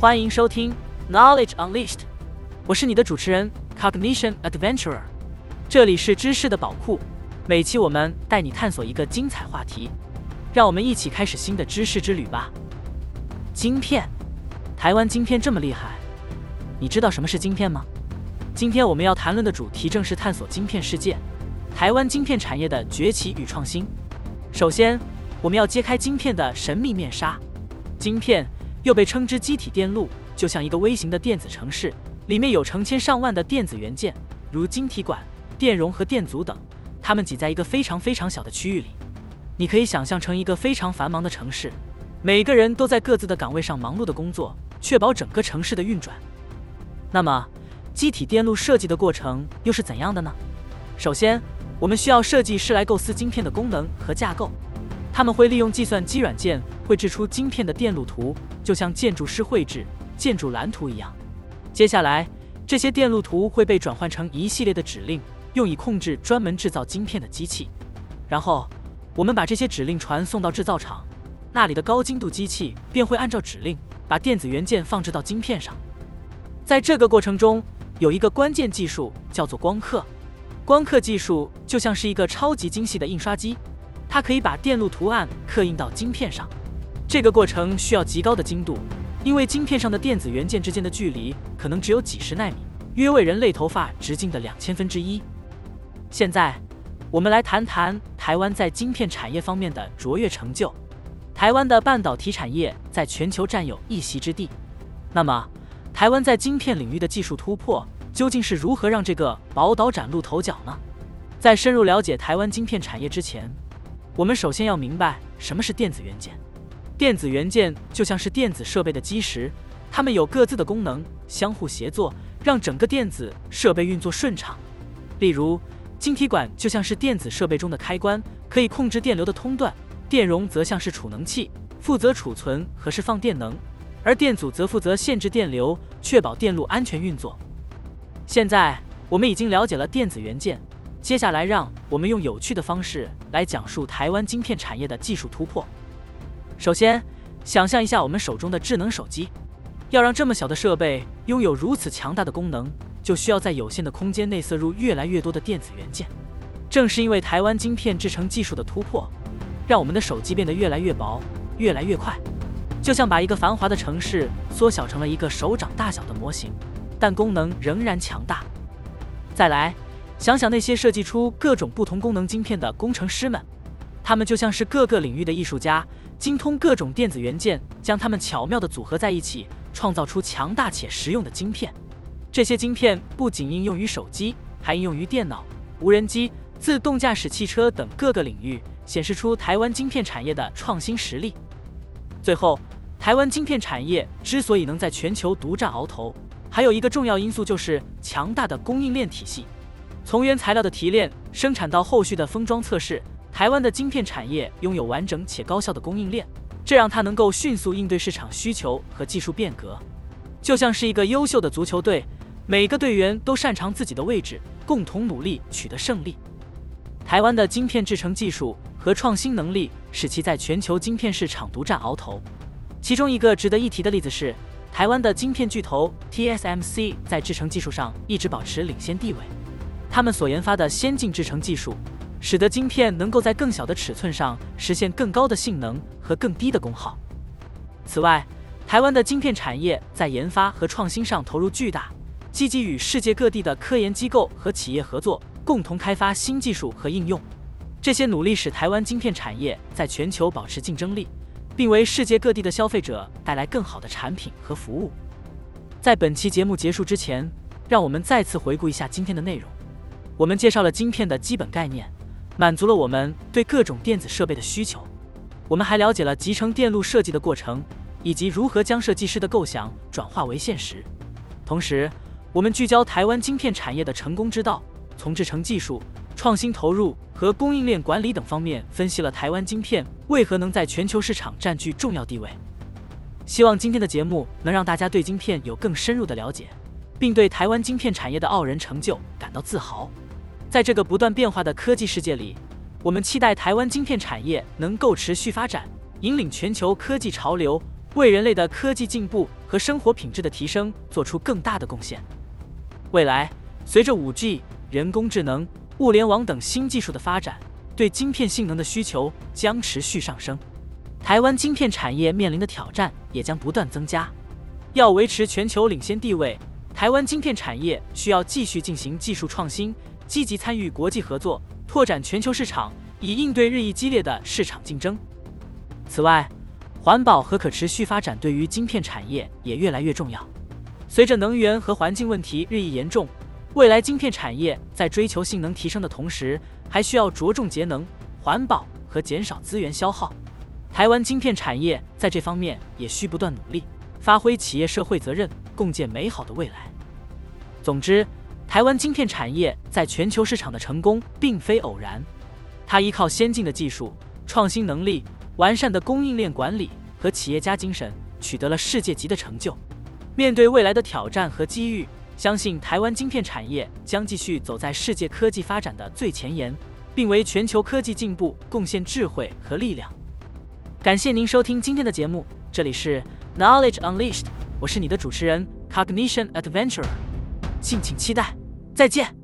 欢迎收听 Knowledge Unleashed，我是你的主持人 Cognition Adventurer，这里是知识的宝库，每期我们带你探索一个精彩话题，让我们一起开始新的知识之旅吧。晶片，台湾晶片这么厉害，你知道什么是晶片吗？今天我们要谈论的主题正是探索晶片世界，台湾晶片产业的崛起与创新。首先，我们要揭开晶片的神秘面纱，晶片。又被称之机体电路，就像一个微型的电子城市，里面有成千上万的电子元件，如晶体管、电容和电阻等，它们挤在一个非常非常小的区域里。你可以想象成一个非常繁忙的城市，每个人都在各自的岗位上忙碌的工作，确保整个城市的运转。那么，机体电路设计的过程又是怎样的呢？首先，我们需要设计师来构思晶片的功能和架构，他们会利用计算机软件绘制出晶片的电路图。就像建筑师绘制建筑蓝图一样，接下来这些电路图会被转换成一系列的指令，用以控制专门制造晶片的机器。然后我们把这些指令传送到制造厂，那里的高精度机器便会按照指令把电子元件放置到晶片上。在这个过程中，有一个关键技术叫做光刻。光刻技术就像是一个超级精细的印刷机，它可以把电路图案刻印到晶片上。这个过程需要极高的精度，因为晶片上的电子元件之间的距离可能只有几十纳米，约为人类头发直径的两千分之一。现在，我们来谈谈台湾在晶片产业方面的卓越成就。台湾的半导体产业在全球占有一席之地。那么，台湾在晶片领域的技术突破究竟是如何让这个宝岛崭露头角呢？在深入了解台湾晶片产业之前，我们首先要明白什么是电子元件。电子元件就像是电子设备的基石，它们有各自的功能，相互协作，让整个电子设备运作顺畅。例如，晶体管就像是电子设备中的开关，可以控制电流的通断；电容则像是储能器，负责储存和释放电能；而电阻则负责限制电流，确保电路安全运作。现在我们已经了解了电子元件，接下来让我们用有趣的方式来讲述台湾晶片产业的技术突破。首先，想象一下我们手中的智能手机，要让这么小的设备拥有如此强大的功能，就需要在有限的空间内塞入越来越多的电子元件。正是因为台湾晶片制成技术的突破，让我们的手机变得越来越薄、越来越快，就像把一个繁华的城市缩小成了一个手掌大小的模型，但功能仍然强大。再来，想想那些设计出各种不同功能晶片的工程师们，他们就像是各个领域的艺术家。精通各种电子元件，将它们巧妙地组合在一起，创造出强大且实用的晶片。这些晶片不仅应用于手机，还应用于电脑、无人机、自动驾驶汽车等各个领域，显示出台湾晶片产业的创新实力。最后，台湾晶片产业之所以能在全球独占鳌头，还有一个重要因素就是强大的供应链体系，从原材料的提炼、生产到后续的封装测试。台湾的晶片产业拥有完整且高效的供应链，这让它能够迅速应对市场需求和技术变革，就像是一个优秀的足球队，每个队员都擅长自己的位置，共同努力取得胜利。台湾的晶片制成技术和创新能力使其在全球晶片市场独占鳌头。其中一个值得一提的例子是，台湾的晶片巨头 TSMC 在制成技术上一直保持领先地位，他们所研发的先进制成技术。使得晶片能够在更小的尺寸上实现更高的性能和更低的功耗。此外，台湾的晶片产业在研发和创新上投入巨大，积极与世界各地的科研机构和企业合作，共同开发新技术和应用。这些努力使台湾晶片产业在全球保持竞争力，并为世界各地的消费者带来更好的产品和服务。在本期节目结束之前，让我们再次回顾一下今天的内容。我们介绍了晶片的基本概念。满足了我们对各种电子设备的需求。我们还了解了集成电路设计的过程，以及如何将设计师的构想转化为现实。同时，我们聚焦台湾晶片产业的成功之道，从制成技术、创新投入和供应链管理等方面分析了台湾晶片为何能在全球市场占据重要地位。希望今天的节目能让大家对晶片有更深入的了解。并对台湾晶片产业的傲人成就感到自豪。在这个不断变化的科技世界里，我们期待台湾晶片产业能够持续发展，引领全球科技潮流，为人类的科技进步和生活品质的提升做出更大的贡献。未来，随着 5G、人工智能、物联网等新技术的发展，对晶片性能的需求将持续上升，台湾晶片产业面临的挑战也将不断增加。要维持全球领先地位，台湾晶片产业需要继续进行技术创新，积极参与国际合作，拓展全球市场，以应对日益激烈的市场竞争。此外，环保和可持续发展对于晶片产业也越来越重要。随着能源和环境问题日益严重，未来晶片产业在追求性能提升的同时，还需要着重节能、环保和减少资源消耗。台湾晶片产业在这方面也需不断努力，发挥企业社会责任，共建美好的未来。总之，台湾晶片产业在全球市场的成功并非偶然，它依靠先进的技术、创新能力、完善的供应链管理和企业家精神，取得了世界级的成就。面对未来的挑战和机遇，相信台湾晶片产业将继续走在世界科技发展的最前沿，并为全球科技进步贡献智慧和力量。感谢您收听今天的节目，这里是 Knowledge Unleashed，我是你的主持人 Cognition Adventurer，敬请期待，再见。